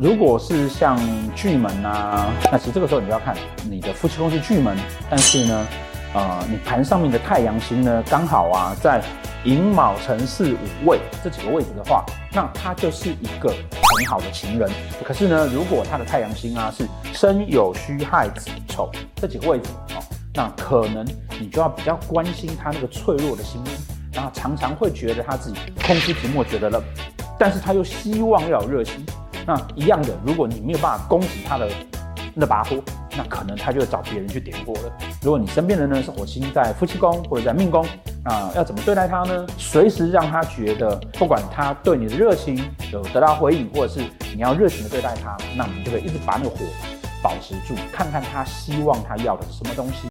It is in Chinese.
如果是像巨门啊，那其实这个时候你就要看你的夫妻宫是巨门，但是呢，呃，你盘上面的太阳星呢刚好啊在寅卯辰巳午未这几个位置的话，那他就是一个很好的情人。可是呢，如果他的太阳星啊是申酉戌亥子丑这几个位置哦，那可能你就要比较关心他那个脆弱的心，然后常常会觉得他自己空虚寂寞，觉得冷，但是他又希望要有热心。那一样的，如果你没有办法攻击他的那把火，那可能他就找别人去点火了。如果你身边的人呢是火星在夫妻宫或者在命宫，啊，要怎么对待他呢？随时让他觉得，不管他对你的热情有得到回应，或者是你要热情的对待他，那你就可以一直把那个火保持住，看看他希望他要的是什么东西。